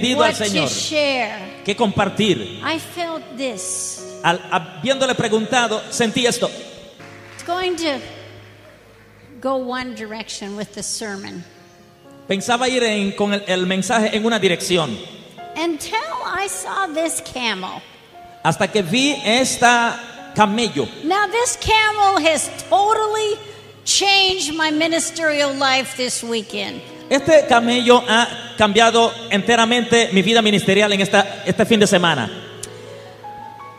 pedido al Señor que compartir. I felt this. Al, habiéndole preguntado, sentí esto. It's going to go one direction with the sermon. Pensaba ir en- con el, el mensaje en una dirección. Until I saw this camel. Hasta que vi esta camello. Now, this camel has totally changed my ministerial life this weekend. Este camello ha cambiado enteramente mi vida ministerial en esta, este fin de semana.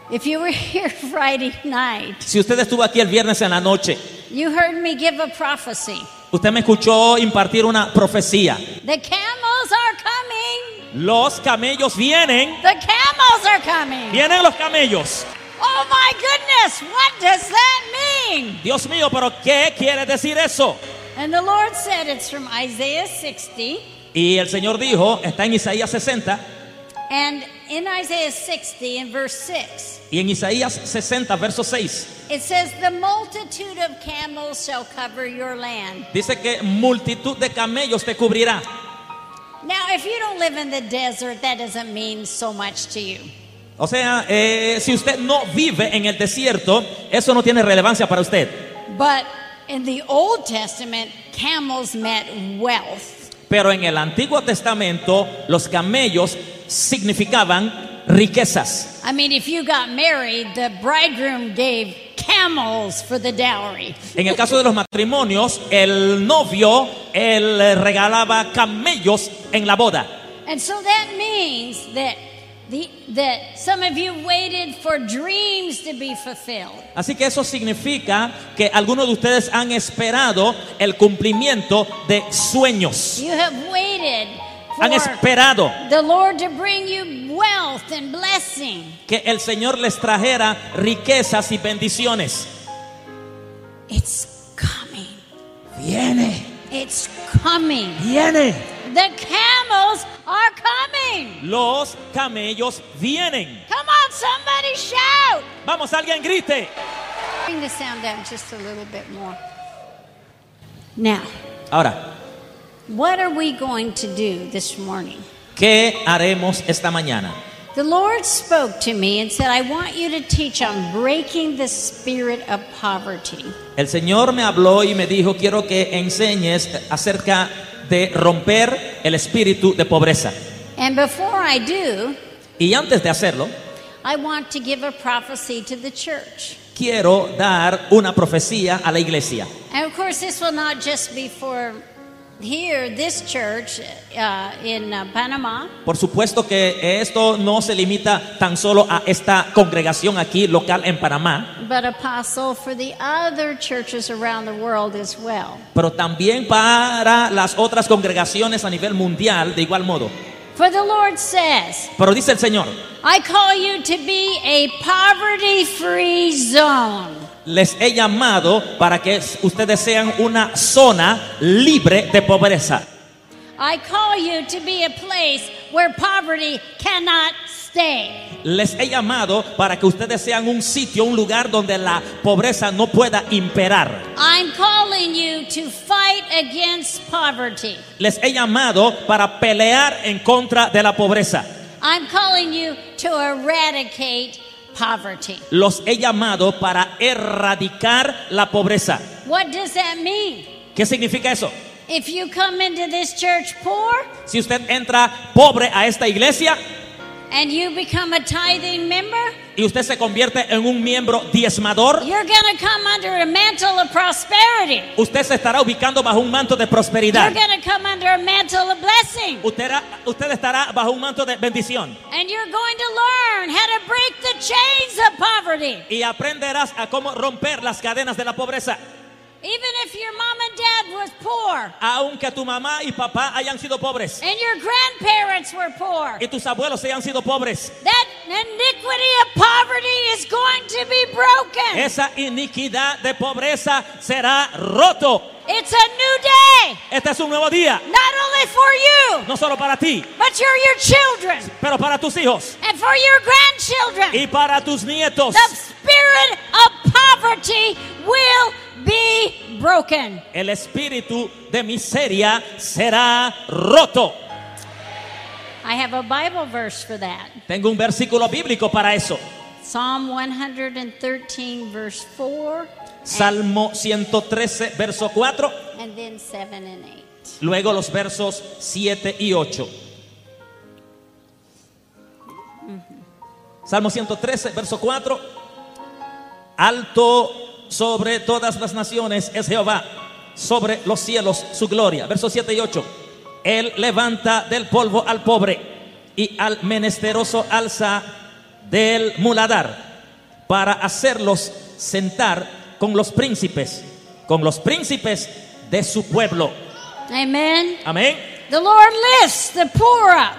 If you were here Friday night, Si usted estuvo aquí el viernes en la noche, you heard me give a prophecy. usted me escuchó impartir una profecía. The camels are coming. Los camellos vienen, The camels are coming. vienen los camellos. Oh my goodness, what does that mean? Dios mío, pero ¿qué quiere decir eso? And the Lord said it's from Isaiah 60. Y el Señor dijo, está en Isaías 60 And in Isaiah 60, in verse 6, y en Isaías 60, verso 6, it says, The multitude of camels shall cover your land. dice que multitud de camellos te cubrirá. Now, if you don't live in the desert, that doesn't mean so much to you. O sea, eh, si usted no vive en el desierto, eso no tiene relevancia para usted. But in the Old Testament, camels meant wealth. Pero en el Antiguo Testamento, los camellos significaban riquezas. I mean, if you got married, the bridegroom gave camels for the dowry. En el caso de los matrimonios, el novio él regalaba camellos en la boda. And so that means that the, that some of you waited for dreams to be fulfilled. Así que eso significa que algunos de ustedes han esperado el cumplimiento de sueños. You have waited Han for esperado the Lord to bring you wealth and blessing. que el Señor les trajera riquezas y bendiciones. It's coming. Viene, It's coming. viene. The camels are coming. Los camellos vienen. Come on, somebody shout. Vamos, alguien grite. Bring the sound down just a little bit more. Now, Ahora, what are we going to do this morning? ¿qué haremos esta mañana? The Lord spoke to me and said, I want you to teach on breaking the spirit of poverty. El Señor me habló y me dijo, quiero que enseñes acerca de romper el espíritu de pobreza. And before I do, Y antes de hacerlo, I want to give a prophecy to the church. quiero dar una profecía a la iglesia. And of course, this will not just be for here, this church uh, in uh, Panama, Por supuesto que esto no se limita tan solo a esta congregación aquí local en Panamá, but apostle for the other churches around the world as well. pero también para las otras congregaciones a nivel mundial de igual modo. For the Lord says, Pero dice el Señor, I call you to be a poverty free zone. les he llamado para que ustedes sean una zona libre de pobreza. I call you to be a place where poverty cannot stay. Les he llamado para que ustedes sean un sitio, un lugar donde la pobreza no pueda imperar. I'm calling you to fight against poverty. Les he llamado para pelear en contra de la pobreza. I'm calling you to eradicate poverty. Los he llamado para erradicar la pobreza. What does that mean? ¿Qué significa eso? If you come into this church poor Si usted entra pobre a esta iglesia and you become a tithing member, y usted se convierte en un miembro diezmador, you're going to come under a mantle of prosperity. usted se estará ubicando bajo un manto de You're prosperidad. going to come under a mantle of blessing. Usted, usted estará bajo un manto de bendición. And you're going to learn how to break the chains of poverty. Y aprenderás a cómo romper las cadenas de la pobreza. Even if your mom and dad was poor Aunque tu mamá y papá hayan sido pobres and your grandparents were poor, y tus abuelos hayan sido pobres, that iniquity of poverty is going to be broken. esa iniquidad de pobreza será roto. It's a new day, Este es un nuevo día, not only for you, no solo para ti, but for your children pero para tus hijos and for your grandchildren. y para tus nietos. The spirit of poverty will be broken. El espíritu de miseria será roto. I have a Bible verse for that. Tengo un versículo bíblico para eso. Psalm 113, verse 4, Salmo 113, verso 4. and then 7 and 8. Luego los versos 7 y 8. Salmo 113, verso 4. Alto sobre todas las naciones es Jehová, sobre los cielos su gloria. Versos 7 y 8. Él levanta del polvo al pobre y al menesteroso alza del muladar para hacerlos sentar con los príncipes, con los príncipes de su pueblo. Amen. Amén. The Lord lifts the poor up.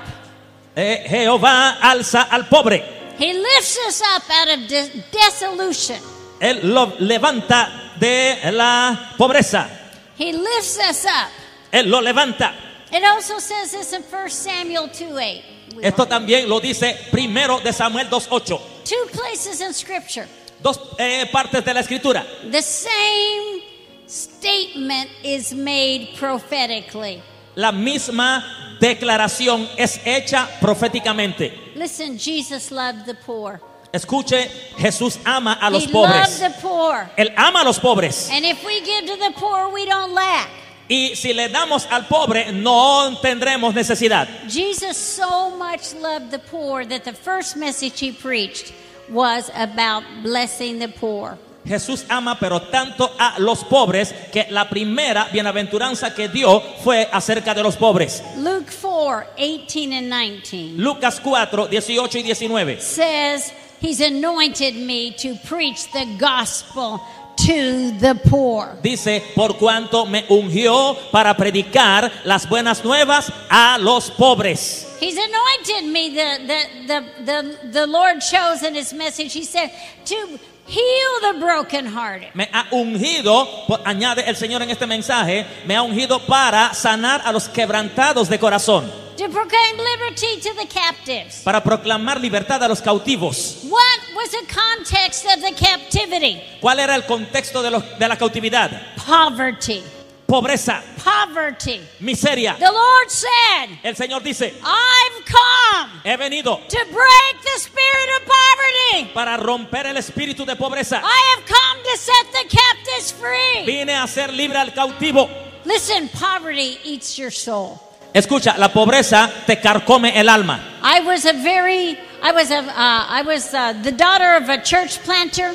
Eh, Jehová alza al pobre. He lifts us up out of de-. Él lo levanta de la pobreza. He lifts us up. Él lo levanta. It also says this in 1 Samuel 2 8. We Esto want- también lo dice primero de Samuel 2.8. Two places in Scripture. Dos eh, partes de la escritura. The same statement is made prophetically. La misma declaración es hecha proféticamente. Listen, Jesus loved the poor. Escuche, Jesús ama a los he pobres. loved the poor. Él ama a los pobres. And if we give to the poor, we don't lack. Y si le damos al pobre, no tendremos necesidad. Jesus so much loved the poor that the first message he preached was about blessing the poor. Jesús ama pero tanto a los pobres que la primera bienaventuranza que dio fue acerca de los pobres. Luke 4 18 and 19 Lucas 4, 18 y 19. says, He's anointed me to preach the gospel to the poor. Dice, por cuanto me ungió para predicar las buenas nuevas a los pobres. He's anointed me, the, the, the, the, the Lord chose in his message. He said, to heal the brokenhearted, Me ha ungido, añade el Señor en este mensaje, me ha ungido para sanar a los quebrantados de corazón, to proclaim liberty to the captives. para proclamar libertad a los cautivos. What was the context of the captivity? ¿Cuál era el contexto de, los- de la cautividad? Poverty. Pobreza, Poverty. miseria. The Lord said, El Señor dice, I've come he venido to break the spirit of poverty. para romper el espíritu de pobreza. I have come to set the captives free. Vine a hacer libre al cautivo. Listen, poverty eats your soul. Escucha, la pobreza te carcome el alma. I was a very, I was a, uh, I was uh, the daughter of a church planter,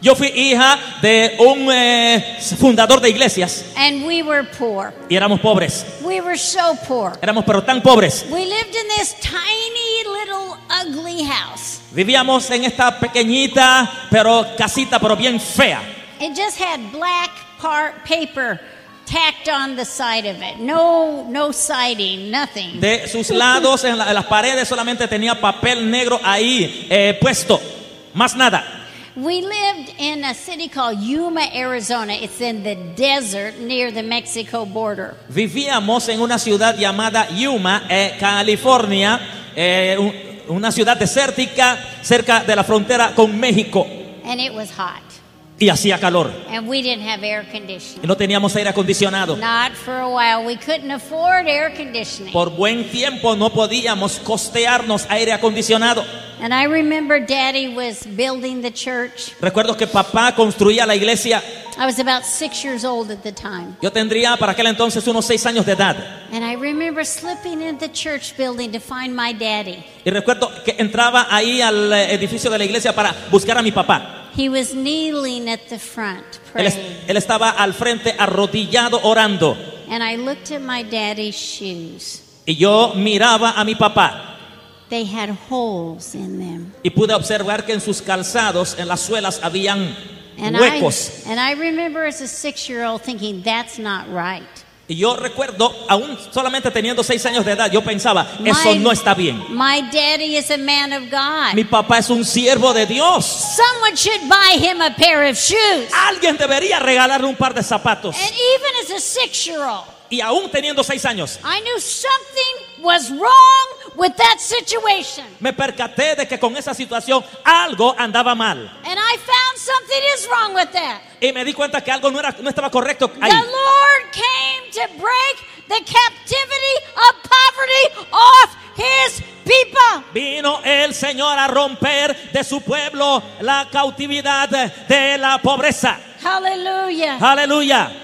Yo fui hija de un eh, fundador de iglesias and we were poor. y éramos pobres. We were so poor. Éramos pero tan pobres. We lived in this tiny little ugly house. Vivíamos en esta pequeñita pero casita pero bien fea. It just had black par- paper tacked on the side of it. No, no siding, nothing. De sus lados en, la- en las paredes solamente tenía papel negro ahí eh, puesto. Más nada. We lived in a city called Yuma, Arizona. It's in the desert near the Mexico border. Vivíamos en una ciudad llamada Yuma, eh, California, eh, un- una ciudad desértica cerca de la frontera con México. And it was hot. Y hacía calor. And we didn't have air Y no teníamos aire acondicionado. Not for a while. We couldn't afford air conditioning. Por buen tiempo no podíamos costearnos aire acondicionado. And I remember Daddy was building the church. Recuerdo que papá construía la iglesia. I was about six years old at the time. Yo tendría para aquel entonces unos seis años de edad. And I remember slipping in the church building to find my daddy. Y recuerdo que entraba ahí al eh, edificio de la iglesia para buscar a mi papá. He was kneeling at the front Él, es- praying. él estaba al frente arrodillado orando. And I looked at my daddy's shoes. Y yo miraba a mi papá They had holes in them. y pude observar que en sus calzados, en las suelas, habían And huecos. I, and I remember as a six year old thinking, that's not right. Y yo recuerdo, aún solamente teniendo seis años de edad, yo pensaba, eso My- no está bien. My daddy is a man of God. Mi papá es un siervo de Dios. Someone should buy him a pair of shoes. Alguien debería regalarle un par de zapatos. And even as a Y aún teniendo seis años, I knew something was wrong with that situation. me percaté de que con esa situación algo andaba mal. And I found something is wrong with that. Y me di cuenta que algo no, era, no estaba correcto ahí. The Lord came to break the captivity of poverty off his people. Vino el Señor a romper de su pueblo la cautividad de la pobreza. Hallelujah. Aleluya.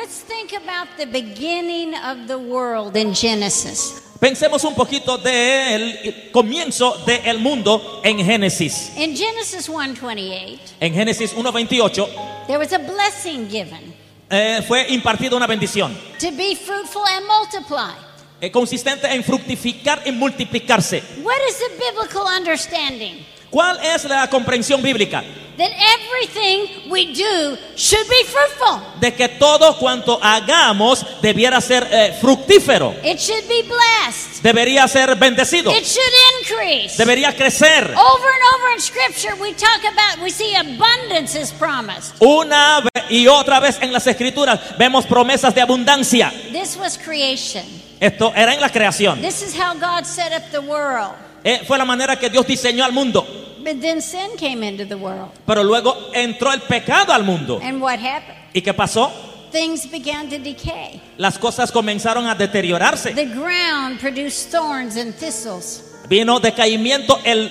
Let's think about the beginning of the world in Genesis. Pensemos un poquito del comienzo del mundo en Génesis. In Genesis 1:28, En Génesis 1.28 there was a blessing given eh, fue impartida una bendición to be fruitful and multiply. eh, consistente en fructificar y multiplicarse. What is the biblical understanding? ¿Cuál es la comprensión bíblica? That everything we do should be fruitful. De que todo cuanto hagamos debiera ser eh, fructífero, It should be blessed. debería ser bendecido, It should increase. debería crecer. Over and over in scripture we talk about we see abundance is promised. Una y otra vez en las escrituras vemos promesas de abundancia. This was creation. Esto era en la creación. This is how God set up the world. Eh, fue la manera que Dios diseñó al mundo. But then sin came into the world. Pero luego entró el pecado al mundo. And what happened? ¿Y qué pasó? Things began to decay. Las cosas comenzaron a deteriorarse. The ground produced thorns and thistles. Vino decaimiento, el-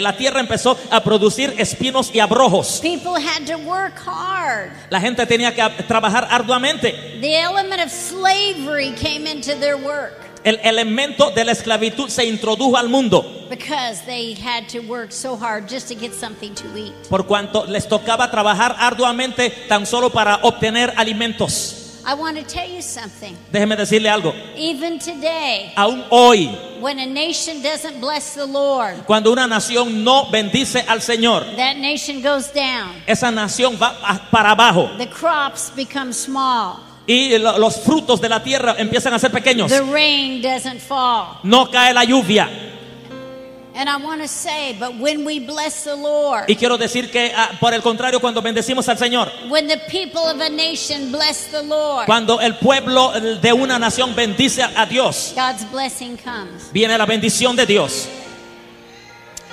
la tierra empezó a producir espinos y abrojos. People had to work hard. La gente tenía que trabajar arduamente. The element of slavery came into their work El elemento de la esclavitud se introdujo al mundo because they had to work so hard just to get something to eat. por cuanto les tocaba trabajar arduamente tan solo para obtener alimentos. I want to tell you something. Déjeme decirle algo. Even today, Aún hoy, when a nation doesn't bless the Lord, cuando una nación no bendice al Señor, that nation goes down. esa nación va para abajo The crops become small. Y lo- los frutos de la tierra empiezan a ser pequeños. The rain doesn't fall. No cae la lluvia. And I want to say, but when we bless the Lord, Y quiero decir que, ah, por el contrario, cuando bendecimos al Señor, when the people of a nation bless the Lord, cuando el pueblo de una nación bendice a Dios, God's blessing comes. viene la bendición de Dios.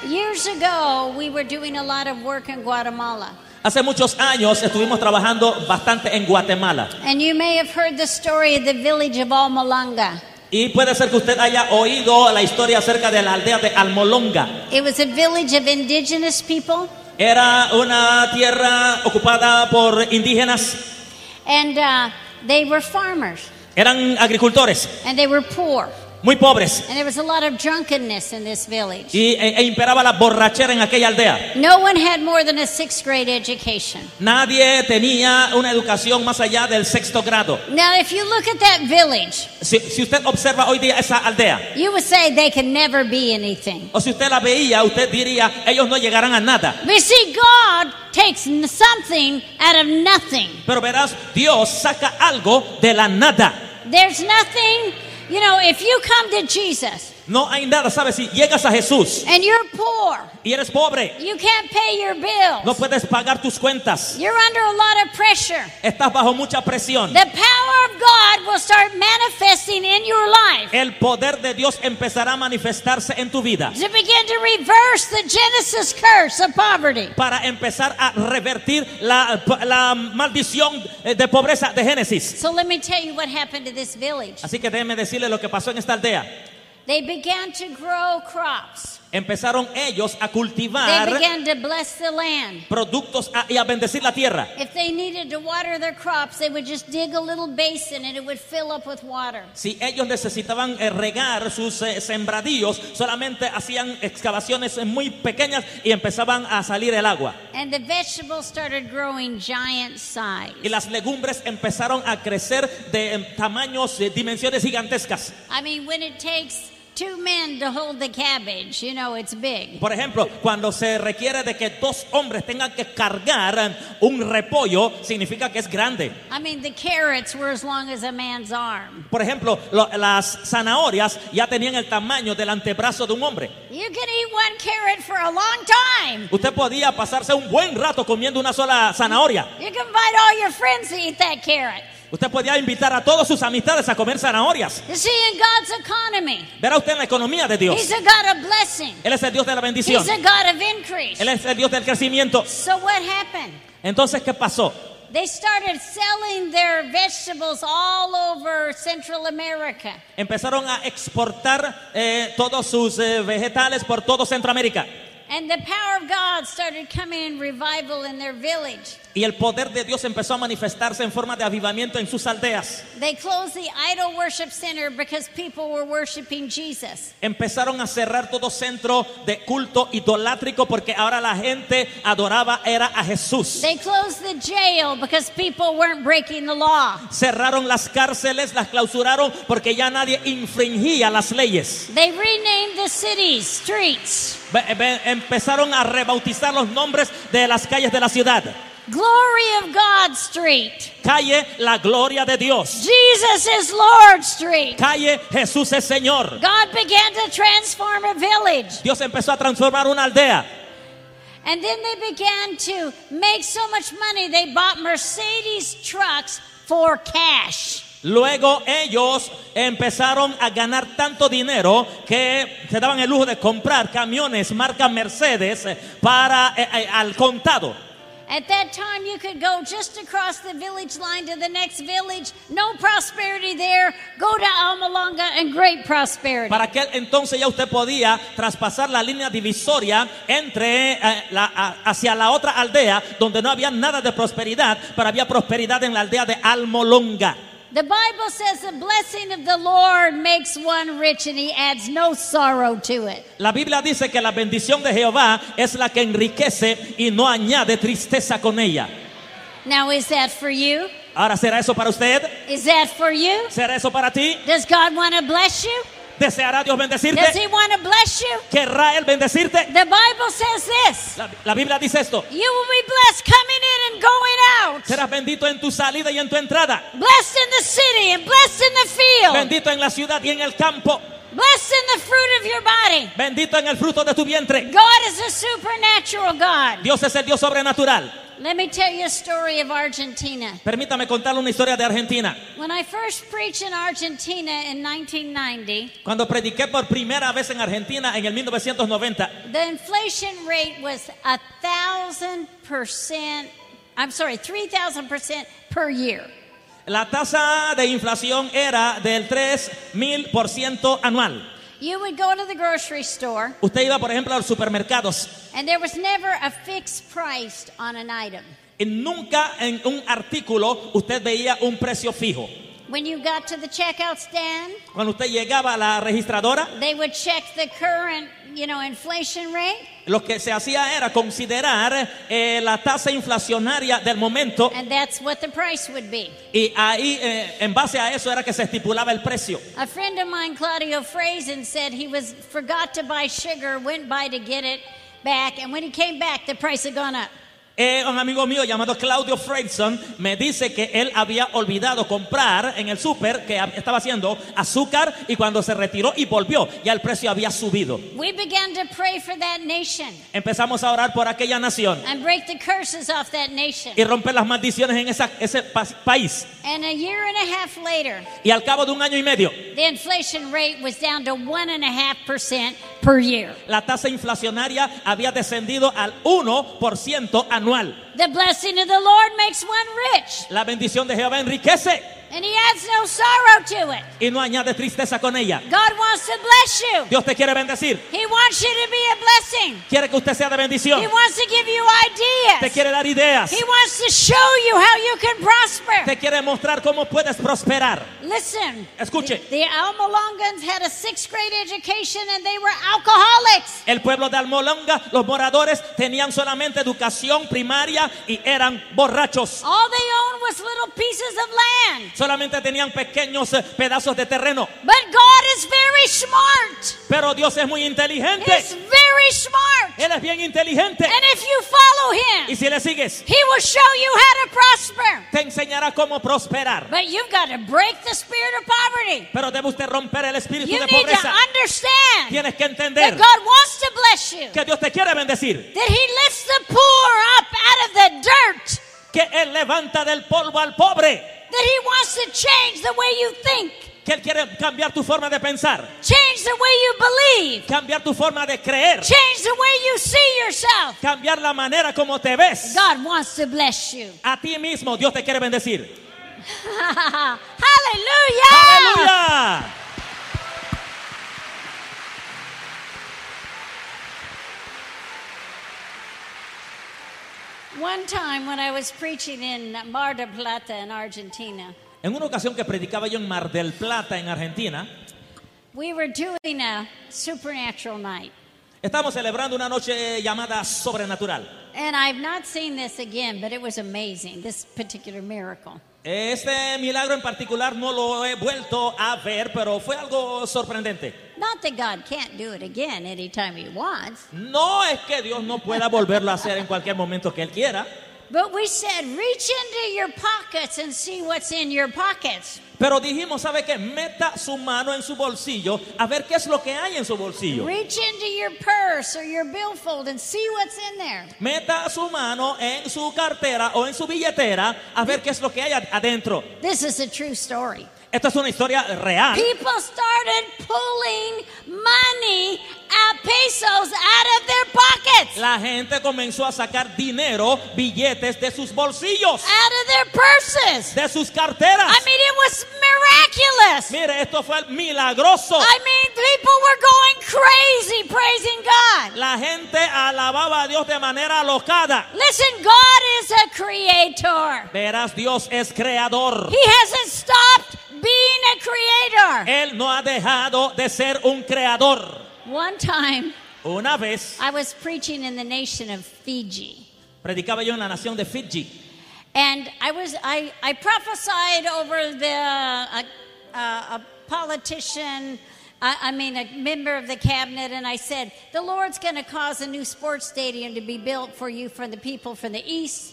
Years ago, we were doing a lot of work in Guatemala. Hace muchos años estuvimos trabajando bastante en Guatemala. And you may have heard the story of the village of Almalanga. Y puede ser que usted haya oído la historia acerca de la aldea de Almolonga. It was a village of indigenous people, Era una tierra ocupada por indígenas. and uh, they were farmers, Eran agricultores, and they were poor. Muy pobres. And there was a lot of drunkenness in this village. Y e- e imperaba la borrachera en aquella aldea. No one had more than a sixth grade education. Nadie tenía una educación más allá del sexto grado. Now, if you look at that village, Si, si usted observa hoy día esa aldea, you would say they can never be anything. o si usted la veía, usted diría, ellos no llegarán a nada. You see, God takes something out of nothing. Pero verás, Dios saca algo de la nada. There's nothing, you know, if you come to Jesus No hay nada, ¿sabes? Si llegas a Jesús and you're poor, y eres pobre, you can't pay your bills, no puedes pagar tus cuentas, you're under a lot of pressure. estás bajo mucha presión. The power of God will start manifesting in your life El poder de Dios empezará a manifestarse en tu vida to begin to reverse the Genesis curse of poverty. para empezar a revertir la, la maldición eh, de pobreza de Génesis. So let me tell you what happened to this village. Así que déjeme decirle lo que pasó en esta aldea. They began to grow crops. Empezaron ellos a They cultivar began to bless the land. productos a- y a bendecir la tierra. If they needed to water their crops, they would just dig a little basin and it would fill up with water. Si ellos necesitaban eh, regar sus eh, sembradíos, solamente hacían excavaciones eh, muy pequeñas y empezaban a salir el agua. And the vegetables started growing giant size. Y las legumbres empezaron a crecer de eh, tamaños, de dimensiones gigantescas. I mean, when it takes two men to hold the cabbage, you know, it's big. Por ejemplo, cuando se requiere de que dos hombres tengan que cargar un repollo, significa que es grande. I mean, the carrots were as long as a man's arm. Por ejemplo, lo- las zanahorias ya tenían el tamaño del antebrazo de un hombre. You can eat one carrot for a long time. Usted podía pasarse un buen rato comiendo una sola zanahoria. You can invite all your friends to eat that carrot. Usted podía invitar a todos sus amistades a comer zanahorias. You see, in God's economy, Verá usted en la economía de Dios. He's a God of blessing. Él es el Dios de la bendición. He's a God of increase. Él es el Dios del crecimiento. So what happened? Entonces, ¿qué pasó? They started selling their vegetables all over Central America. Empezaron a exportar eh, todos sus eh, vegetales por todo Centroamérica. And the power of God started coming in revival in their village. Y el poder de Dios empezó a manifestarse en forma de avivamiento en sus aldeas. They closed the idol worship center because people were worshiping Jesus. Empezaron a cerrar todo centro de culto idolátrico porque ahora la gente adoraba era a Jesús. They closed the jail because people weren't breaking the law. Cerraron las cárceles, las clausuraron porque ya nadie infringía las leyes. They renamed the cities, streets. Empezaron a rebautizar los nombres de las calles de la ciudad. Glory of God Street. Calle La Gloria de Dios. Jesus is Lord Street. Calle Jesús es Señor. God began to transform a village. Dios empezó a transformar una aldea. And then they began to make so much money, they bought Mercedes trucks for cash. Luego ellos empezaron a ganar tanto dinero que se daban el lujo de comprar camiones marca Mercedes para eh, eh, al contado. At that time, you could go just across the village line to the next village. No prosperity there. Go to Almalonga and great prosperity. Para aquel entonces ya usted podía traspasar la línea divisoria entre eh, la- hacia la otra aldea donde no había nada de prosperidad, pero había prosperidad en la aldea de Almolonga. The Bible says the blessing of the Lord makes one rich and he adds no sorrow to it. La Biblia dice que la bendición de Jehová es la que enriquece y no añade tristeza con ella. Now, is that for you? Ahora, ¿será eso para usted? Is that for you? ¿Será eso para ti? Does God want to bless you? ¿Deseará Dios Does bendecirte? he want to bless you? ¿Querrá Él bendecirte? The Bible says this La, la Biblia dice esto. You will be blessed coming in and going out, Serás bendito en tu salida y en tu entrada. blessed in the city and blessed in the field, Bendito en la ciudad y en el campo. blessed in the fruit of your body. Bendito en el fruto de tu vientre. God is a supernatural God. Dios es el Dios sobrenatural. Let me tell you a story of Argentina. Permítame contarle una historia de Argentina. When I first preached in Argentina in 1990, Cuando prediqué por primera vez en Argentina en el 1990, the inflation rate was a thousand percent. I'm sorry, three thousand percent per year. la tasa de inflación era del 3000% anual. You would go to the grocery store, Usted iba, por ejemplo, a los supermercados and there was never a fixed price on an item. y nunca en un artículo usted veía un precio fijo. When you got to the checkout stand, Cuando usted llegaba a la registradora, they would check the current, you know, inflation rate, lo que se hacía era considerar eh, la tasa inflacionaria del momento and that's what the price would be. y ahí, eh, en base a eso, era que se estipulaba el precio. A friend of mine, Claudio Frazen, said he was forgot to buy sugar, went by to get it back, and when he came back, the price had gone up. Eh, un amigo mío llamado Claudio Freyson me dice que él había olvidado comprar en el súper que estaba haciendo azúcar y cuando se retiró y volvió, ya el precio había subido. We began to pray for that nation Empezamos a orar por aquella nación and break the curses off that nation. y romper las maldiciones en esa- ese pa- país. And a year and a half later, Y al cabo de un año y medio, the inflation rate was down to one and a half percent per year. la tasa inflacionaria había descendido al 1% anual anual. The blessing of the Lord makes one rich, La bendición de Jehová enriquece and He adds no sorrow to it. y no añade tristeza con ella. God wants to bless you. Dios te quiere bendecir. He wants you to be a blessing. Quiere que usted sea de bendición. He wants to give you Te ideas. quiere dar ideas. He wants to show you how you can prosper. Te quiere mostrar cómo puedes prosperar. Listen, Escuche. the, the Almalongans had a sixth grade education and they were alcoholics. El pueblo de Almolonga, los moradores tenían solamente educación primaria y eran borrachos. All they owned was little pieces of land. Solamente tenían pequeños eh, pedazos de terreno. But God is very smart. Pero Dios es muy inteligente. He's very smart. Él es bien inteligente. And if you follow Y him, si le sigues, he will show you how to prosper. te enseñará cómo prosperar. But you've got to break the spirit of poverty. Pero debe usted romper el espíritu You de need to pobreza. understand Tienes que that entender God wants to bless you. que Dios te quiere bendecir. That he lifts the poor up Que Él levanta del polvo al pobre. that He wants to change the way you think, que Él quiere cambiar tu forma de pensar, change the way you believe, cambiar tu forma de creer, change the way you see yourself. cambiar la manera como te ves. God wants to bless you. A ti mismo Dios te quiere bendecir. Hallelujah! Aleluya. One time when I was preaching in Mar del Plata in Argentina, En una ocasión que predicaba yo en Mar del Plata, en Argentina, we were doing a supernatural night. estábamos celebrando una noche llamada sobrenatural. And I've not seen this again, but it was amazing, this particular miracle. Este milagro en particular no lo he vuelto a ver, pero fue algo sorprendente. Not that God can't do it again anytime He wants, No es que Dios no pueda volverlo a hacer en cualquier momento que Él quiera, but we said, reach into your pockets and see what's in your pockets. pero dijimos, ¿sabe qué? Meta su mano en su bolsillo a ver qué es lo que hay en su bolsillo. Reach into your purse or your billfold and see what's in there. Meta su mano en su cartera o en su billetera a ver qué es lo que hay ad- adentro. This is a true story. Esto es una historia real. People started pulling money, uh, pesos out of their pockets, La gente comenzó a sacar dinero, billetes de sus bolsillos, out of their purses. de sus carteras. I mean, it was miraculous. Mire, esto fue milagroso. I mean, people were going crazy praising God. La gente alababa a Dios de manera alocada. Listen, God is a creator. Verás, Dios es creador. He hasn't stopped creator. Él no ha dejado de ser un creador. One time, Una vez I was preaching in the nation of Fiji. predicaba yo en la nación de Fiji And I was I, I prophesied over the a, a, a politician, I, I mean a member of the cabinet, and I said the Lord's going to cause a new sports stadium to be built for you from the people from the east.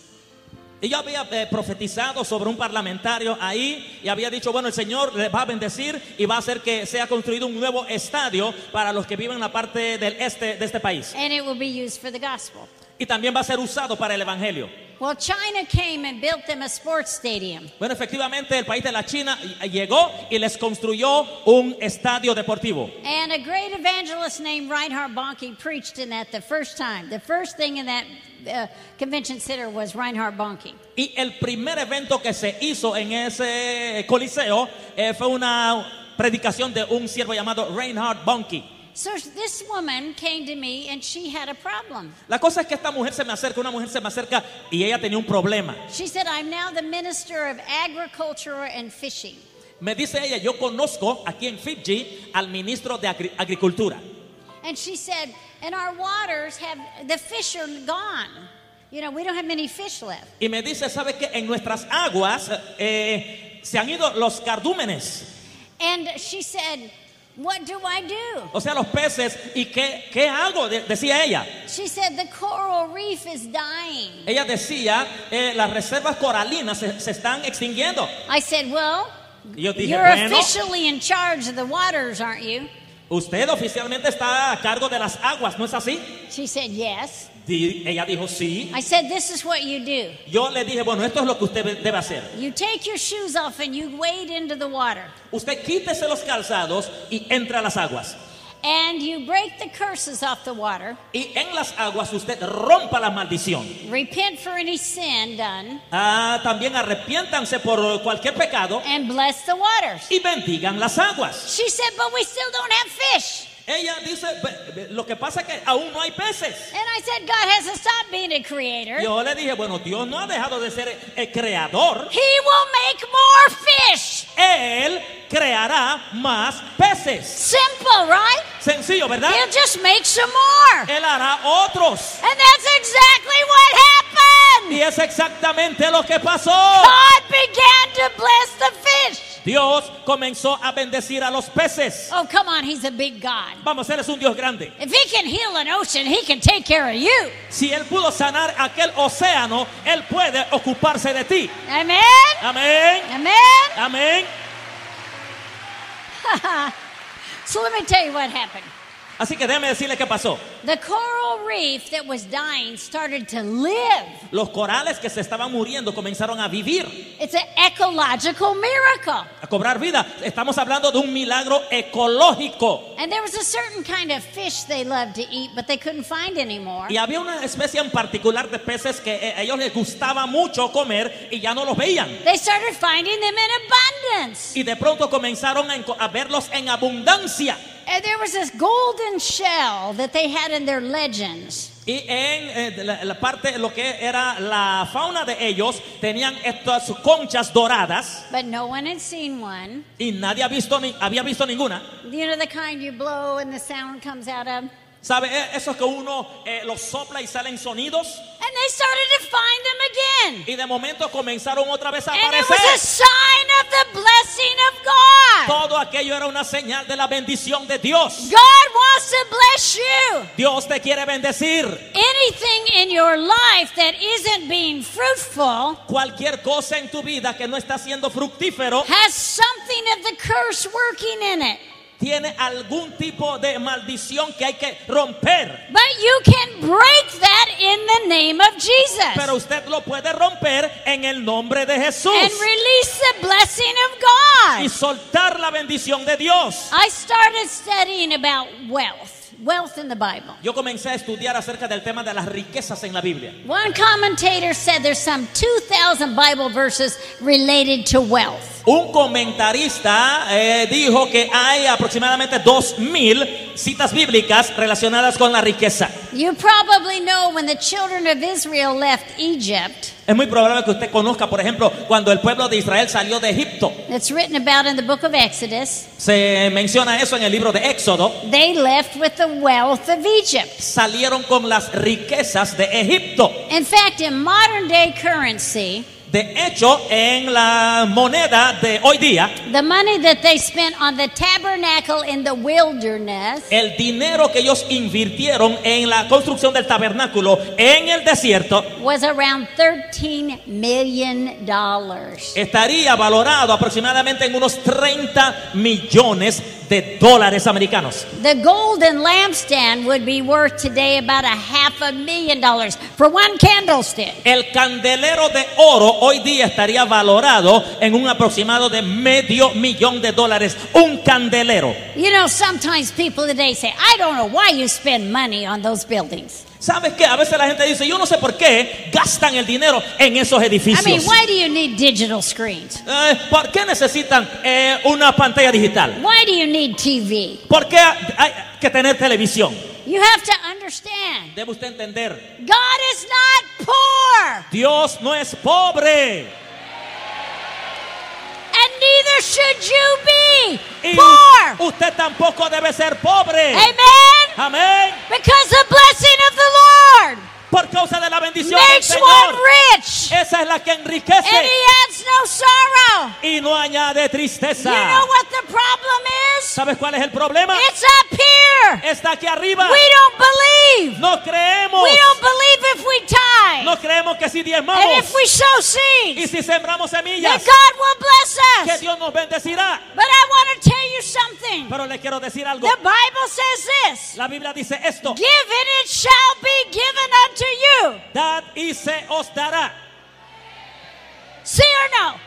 Y yo había eh, profetizado sobre un parlamentario ahí y había dicho, bueno, el Señor le va a bendecir y va a hacer que sea construido un nuevo estadio para los que viven en la parte del este de este país. and it will be used for the gospel. Y también va a ser usado para el evangelio. Well, China came and built them a sports stadium. Bueno, efectivamente el país de la China llegó y les construyó un estadio deportivo. And a great evangelist named Reinhard Bonnke preached in that the first time. The first thing in that uh, convention center was Reinhard Bonnke. Y el primer evento que se hizo en ese coliseo eh, fue una predicación de un siervo llamado Reinhard Bonnke. So this woman came to me and she had a problem. La cosa es que esta mujer se me acerca, una mujer se me acerca y ella tenía un problema. She said, I'm now the minister of agriculture and fishing. Me dice ella, yo conozco aquí en Fiji al ministro de Agri- Agricultura. And she said, and our waters have, the fish are gone. You know, we don't have many fish left. Y me dice, ¿sabe qué? En nuestras aguas eh, se han ido los cardúmenes, And she said, What do I do? o sea, los peces. ¿Y qué, qué hago? De- decía ella. She said, The coral reef is dying. Ella decía, eh, las reservas coralinas se, se están extinguiendo. I said, Well, Y yo dije, you're bueno, officially in charge of the waters, aren't you? usted oficialmente está a cargo de las aguas, ¿no es así? She said, Yes. Di- ella dijo, sí. I said, This is what you do. Yo le dije, bueno, esto es lo que usted debe hacer. You take your shoes off and you wade into the water. Usted quítese los calzados y entre a las aguas. And you break the curses off the water. Y en las aguas usted rompa la maldición. Repent for any sin done. Ah, también arrepiéntanse por cualquier pecado And bless the waters. y bendigan las aguas. She said, But we still don't have fish. Ella dice, "Be- be- lo que pasa es que aún no hay peces. And I said, God hasn't stopped being a creator. Yo le dije, bueno, Dios no ha dejado de ser el creador. He will make more fish. Él creará más peces. Simple, right? Sencillo, ¿verdad? He'll just make some more. Él hará otros. And that's exactly what happened. Y es exactamente lo que pasó. God began to bless the fish. Dios comenzó a bendecir a los peces. Oh, come on, He's a big God. Vamos, Él es un Dios grande. If He can heal an ocean, He can take care of you. Si Él pudo sanar aquel océano, Él puede ocuparse de ti. Amen? Amén. Amen? Amén. So let me tell you what happened. Así que déjeme decirle qué pasó. The coral reef that was dying started to live. Los corales que se estaban muriendo comenzaron a vivir, It's an ecological miracle. a cobrar vida. Estamos hablando de un milagro ecológico. And there was a certain kind of fish they loved to eat, but they couldn't find anymore. Y había una especie en particular de peces que eh, a ellos les gustaba mucho comer y ya no los veían. They started finding them in abundance. Y de pronto comenzaron a verlos en abundancia. There was this golden shell that they had in their legends. Y en eh, la, la parte, lo que era la fauna de ellos, tenían estas conchas doradas But no one had seen one. y nadie ha visto ni, había visto ninguna. You know the kind you blow and the sound comes out of? And ¿Sabe? Eh, Eso que uno eh, los sopla y salen sonidos. they started to find them again. Y de momento comenzaron otra vez a And it was a aparecer. sign of the blessing of God. Todo aquello era una señal de la bendición de Dios. God wants to bless you. Dios te quiere bendecir. Anything in your life that isn't being fruitful Cualquier cosa en tu vida que no está siendo fructífero has something of the curse working in it. Tiene algún tipo de maldición que hay que romper. But you can break that in the name of Jesus Pero usted lo puede romper en el nombre de Jesús and release the blessing of y God. soltar la bendición de Dios. I started studying about wealth, wealth in the Bible. Yo comencé a estudiar acerca del tema de las riquezas en la Biblia. One commentator said there's some 2,000 Bible verses related to wealth. Un comentarista eh, dijo que hay aproximadamente dos mil citas bíblicas relacionadas con la riqueza. You probably know when the children of Israel left Egypt, Es muy probable que usted conozca, por ejemplo, cuando el pueblo de Israel salió de Egipto. it's written about in the book of Exodus, Se menciona eso en el libro de Éxodo. they left with the wealth of Egypt. Salieron con las riquezas de Egipto. In fact, in modern day currency, De hecho, en la moneda de hoy día, the money that they spent on the tabernacle in the wilderness el dinero que ellos invirtieron en la construcción del tabernáculo en el desierto was around 13 million dollars. estaría valorado aproximadamente en unos 30 millones de dólares americanos. The golden lampstand would be worth today about a half a million dollars for one candlestick. El candelero de oro hoy día estaría valorado en un aproximado de medio millón de dólares. Un candelero. You know, sometimes people today say, I don't know why you spend money on those buildings. ¿Sabes qué? A veces la gente dice, yo no sé por qué gastan el dinero en esos I edificios. mean, why do you need digital screens? Eh, ¿Por qué necesitan eh, una pantalla digital? Why do you need TV? ¿Por qué hay que tener televisión? You have to understand Debe usted entender, God is not poor, Dios no es pobre. And neither should you be Y poor. usted tampoco debe ser pobre. Amen? Amén. Because the blessing of the Lord Por causa de la bendición del makes one Señor. rich, Esa es la que and enriquece He adds no sorrow. y no añade You tristeza. know what the problem is? ¿Sabes cuál es el problema? It's up here. Está aquí arriba. We don't believe. No creemos. We don't believe if we tithe. No creemos que si And if we sow y seeds, si sembramos that God will bless que us. Dios nos bendecirá. But I want to tell you something. Pero le quiero decir algo. The Bible says this La Biblia dice esto. Give and it shall be given unto you. Dad y se os dará. See or no?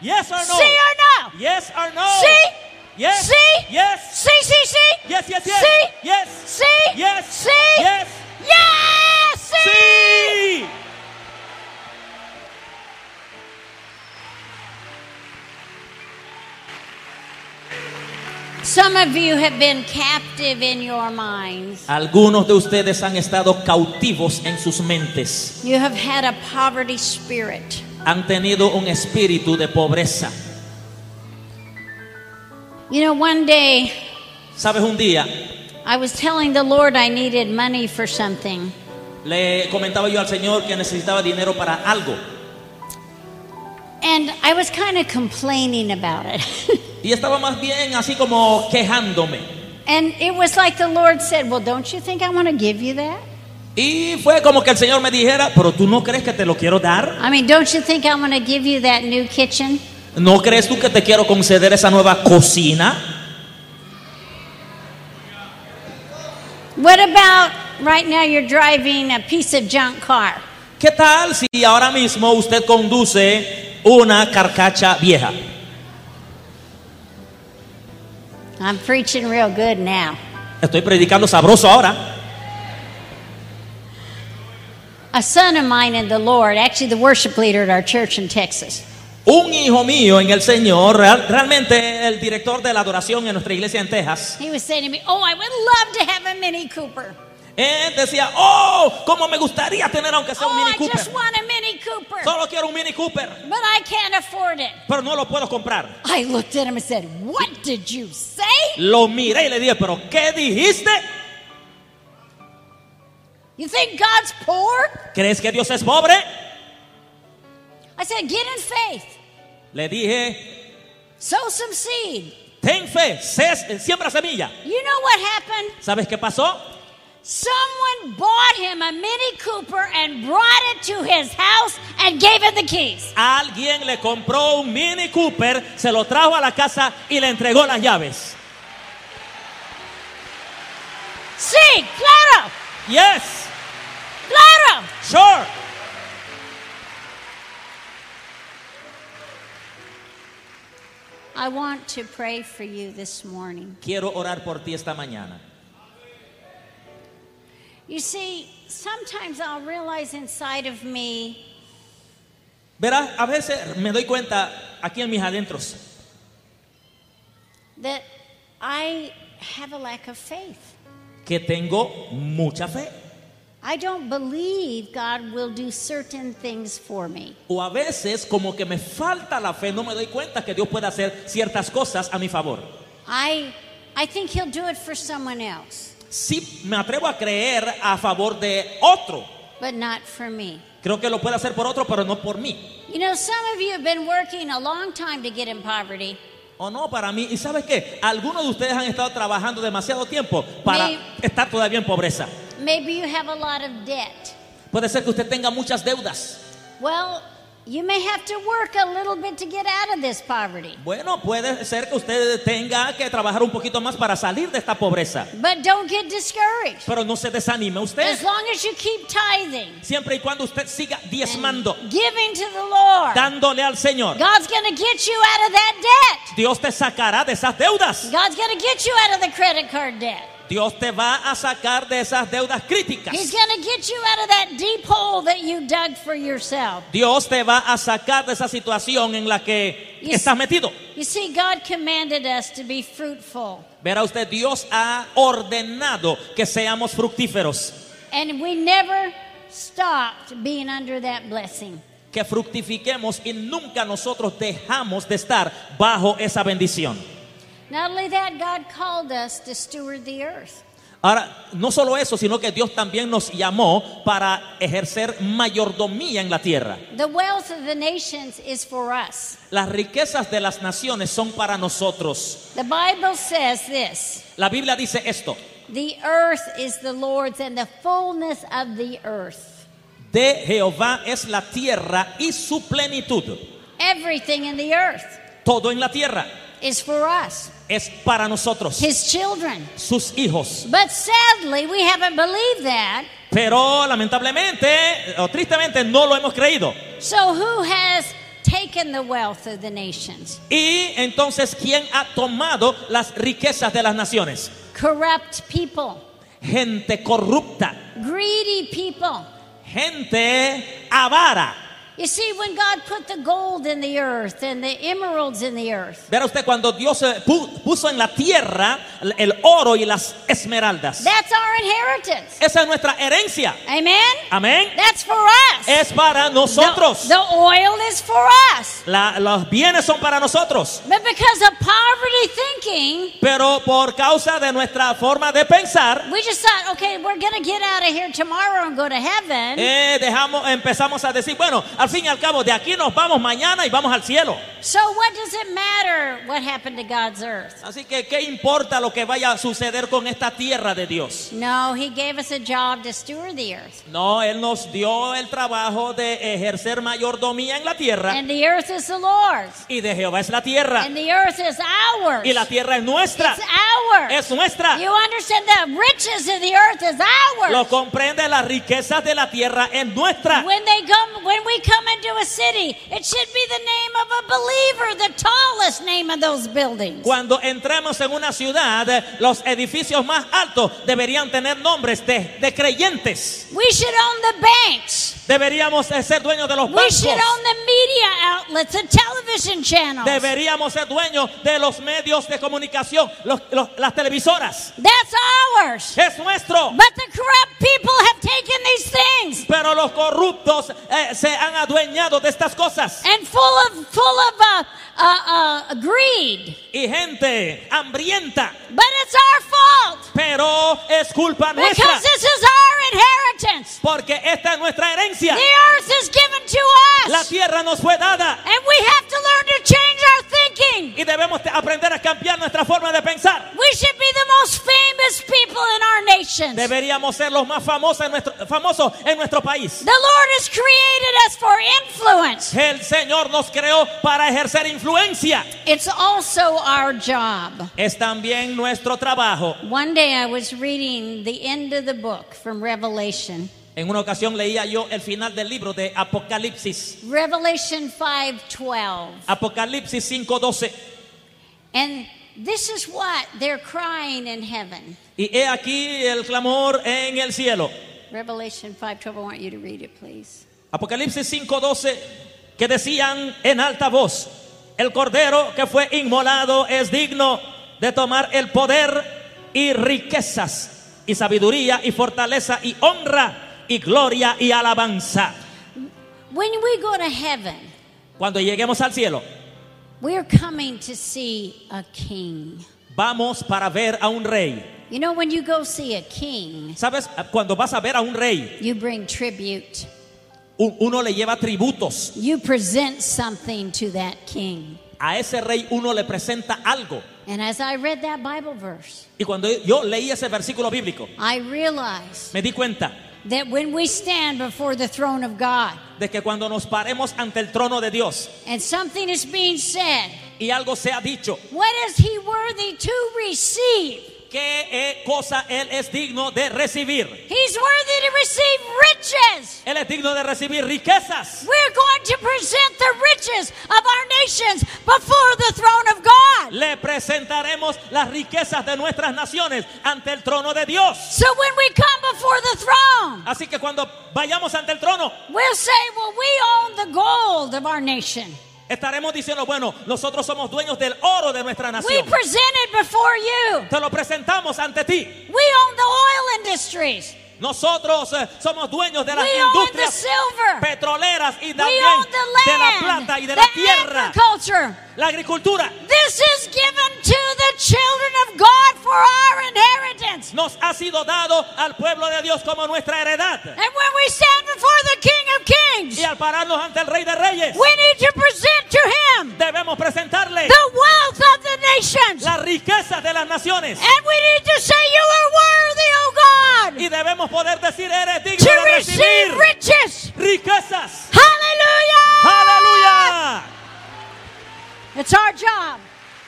Yes or no? See or no? Yes or no? See? Yes. See? Yes. See, see, see? Yes, yes, yes. See? Yes. See? Yes. See? Some of you have been captive in your minds. Algunos de ustedes han estado cautivos en sus mentes. You have had a poverty spirit. Han tenido un espíritu de pobreza. You know, one day Sabes, un día I was telling the Lord I needed money for something. le comentaba yo al Señor que necesitaba dinero para algo. And I was kind of complaining about it. Y estaba más bien así como quejándome. and it was like the Lord said, Well, don't you think I want to give you that? Y fue como que el Señor me dijera, pero tú no crees que te lo quiero dar. I mean, don't you think I want to give you that new kitchen? ¿No crees tú que te quiero conceder esa nueva cocina? What about right now you're driving a piece of junk car? ¿Qué tal si ahora mismo usted conduce una carcacha vieja? I'm preaching real good now. Estoy predicando sabroso ahora. A son of mine in the Lord, actually the worship leader at our church in Texas, Un hijo mío en el Señor, real- realmente el director de la adoración en nuestra iglesia en Texas, he was saying to me, Oh, I would love to have a Mini Cooper. Él decía, oh, cómo me gustaría tener aunque sea Oh, un Mini I Cooper. just want a Mini Cooper. Solo quiero un Mini Cooper, But I can't afford it. pero no lo puedo comprar. I looked at him and said, What did you say? Lo miré y le dije, pero ¿qué dijiste? You think God's poor? ¿Crees que Dios es pobre? I said, Get in faith, Le dije, sow some seed. ten fe, siembra semilla. You know what happened? ¿Sabes qué pasó? Someone bought him a Mini Cooper and brought it to his house and gave him the keys. Alguien le compró un Mini Cooper, se lo trajo a la casa y le entregó las llaves. Sí, claro, Yes, claro. sure. I want to pray for you this morning. Quiero orar por ti esta mañana. You see, sometimes I'll realize inside of me Verás, a veces me doy cuenta aquí en mis adentros that I have a lack of faith. que tengo mucha fe. I don't believe God will do certain things for me. O a veces como que me falta la fe, no me doy cuenta que Dios puede hacer ciertas cosas a mi favor. I I think he'll do it for someone else, Sí, me atrevo a creer a favor de otro. but not for me. Creo que lo puede hacer por otro, pero no por mí. You know, some of you have been working a long time to get in poverty. O no para mí. ¿Y sabes qué? Algunos de ustedes han estado trabajando demasiado tiempo para estar todavía en pobreza. Maybe you have a lot of debt. Puede ser que usted tenga muchas deudas. Well, you may have to work a little bit to get out of this poverty. Bueno, puede ser que usted tenga que trabajar un poquito más para salir de esta pobreza. But don't get discouraged. Pero no se desanime usted. As long as you keep tithing, Siempre y cuando usted siga diezmando, giving to the Lord, dándole al Señor, God's going to get you out of that debt. Dios te sacará de esas deudas. God's going to get you out of the credit card debt. Dios te va a sacar de esas deudas críticas. He's going to get you out of that deep hole that you dug for yourself. Dios te va a sacar de esa situación en la que Yes. estás metido. You see, God commanded us to be fruitful, Verá usted, Dios ha ordenado que seamos fructíferos, and we never stopped being under that blessing. que fructifiquemos y nunca nosotros dejamos de estar bajo esa bendición. Not only that, God called us to steward the earth. Ahora, no solo eso, sino que Dios también nos llamó para ejercer mayordomía en la tierra. The wealth of the nations is for us. Las riquezas de las naciones son para nosotros. The Bible says this La Biblia dice esto, The earth is the Lord's and the fullness of the earth. de Jehová es la tierra y su plenitud. Everything in the earth Todo en la tierra is for us, es para nosotros, His children. sus hijos. But sadly, we haven't believed that. Pero lamentablemente o tristemente no lo hemos creído. So, who has taken the wealth of the nations? Y entonces, ¿quién ha tomado las riquezas de las naciones? Corrupt people, Gente corrupta, greedy people. gente avara. You see, when God put the gold in the earth and the emeralds in the earth, Verá usted cuando Dios eh, pu- puso en la tierra el oro y las esmeraldas. that's our inheritance. Esa es nuestra herencia. Amen? Amén. That's for us. Es para nosotros. The, the oil is for us. La- los bienes son para nosotros. But because of poverty thinking, Pero por causa de nuestra forma de pensar, we just thought, okay, we're going to get out of here tomorrow and go to heaven. eh, dejamos, empezamos a decir, bueno, al fin y al cabo, de aquí nos vamos mañana y vamos al cielo. So, what does it matter what happened to God's earth? Así que, ¿qué importa lo que vaya a suceder con esta tierra de Dios? No, He gave us a job to steward the earth. No, Él nos dio el trabajo de ejercer mayordomía en la tierra And the earth is the Lord's. y de Jehová es la tierra And the earth is ours. y la tierra es nuestra. It's ours. es nuestra. You understand the riches of the earth is ours. Lo comprende, las riquezas de la tierra es nuestra. When they come, when we come into a city, it should be the name of a believer, the tallest name of those buildings. Cuando entremos en una ciudad, los edificios más altos deberían tener nombres de, de creyentes. We should own the banks. Deberíamos ser dueños de los We should bancos. own the media outlets, the television channels. Deberíamos ser dueños de los medios de comunicación, los- los- las televisoras. That's ours. Es nuestro. But the corrupt people have taken these things Pero los corruptos eh, se han adueñado de estas cosas. and full of full of uh, uh, uh, greed. Y gente hambrienta. But it's our fault Pero es culpa nuestra. because this is our inheritance. Porque esta es nuestra herencia. The earth is given to La us, tierra nos fue dada. and we have to learn to change our thinking. Y debemos aprender a cambiar nuestra forma de pensar. We should be the most famous people in our nations. Deberíamos ser los más famosos en nuestro, famosos en nuestro país. The Lord has created us for influence. El Señor nos creó para ejercer influencia. It's also our job. Es también nuestro trabajo. One day I was reading the end of the book from Revelation. En una ocasión leía yo el final del libro de Apocalipsis. Revelation 5:12. Apocalipsis 5:12. And this is what they're crying in heaven. Y he aquí el clamor en el cielo. Revelation 5:12. I want you to read it, please. Apocalipsis 5:12 que decían en alta voz, el cordero que fue inmolado es digno de tomar el poder y riquezas y sabiduría y fortaleza y honra y gloria y alabanza. When we go to heaven, Cuando lleguemos al cielo, we're coming to see a king. vamos para ver a un rey. You know, when you go see a king, ¿Sabes? Cuando vas a ver a un rey, you bring tribute. uno le lleva tributos. You present something to that king. A ese rey uno le presenta algo. And as I read that Bible verse, Y cuando yo leí ese versículo bíblico, I realized me di cuenta that when we stand before the throne of God de que cuando nos paremos ante el trono de Dios and something is being said, y algo se ha dicho, what is he worthy to receive? ¿Qué eh, cosa Él es digno de recibir? He's worthy to receive riches. Él es digno de recibir riquezas. We're going to present the riches of our nations before the throne of God. Le presentaremos las riquezas de nuestras naciones ante el trono de Dios. So when we come before the throne, Así que cuando vayamos ante el trono, we'll say, well, we own the gold of our nation. Estaremos diciendo, bueno, nosotros somos dueños del oro de nuestra We nación. present it before you. Te lo presentamos ante ti. We own the oil industries. Nosotros eh, somos dueños de las We industrias silver. petroleras y también de la plata y de la tierra, la agricultura. This is given to the children of God for our inheritance. Nos ha sido dado al pueblo de Dios como nuestra heredad. And when we stand before the King of Kings, Y al pararnos ante el Rey de Reyes, we need to present to him debemos presentarle the wealth of the nations. las riquezas de las naciones. And we need to say, You are worthy, God, Y debemos poder decir, eres digno to de receive recibir riches. riquezas. Hallelujah! Aleluya. It's our job.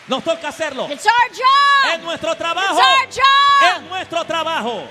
Nos toca hacerlo. It's our job. Es nuestro It's trabajo. our Es job. nuestro trabajo.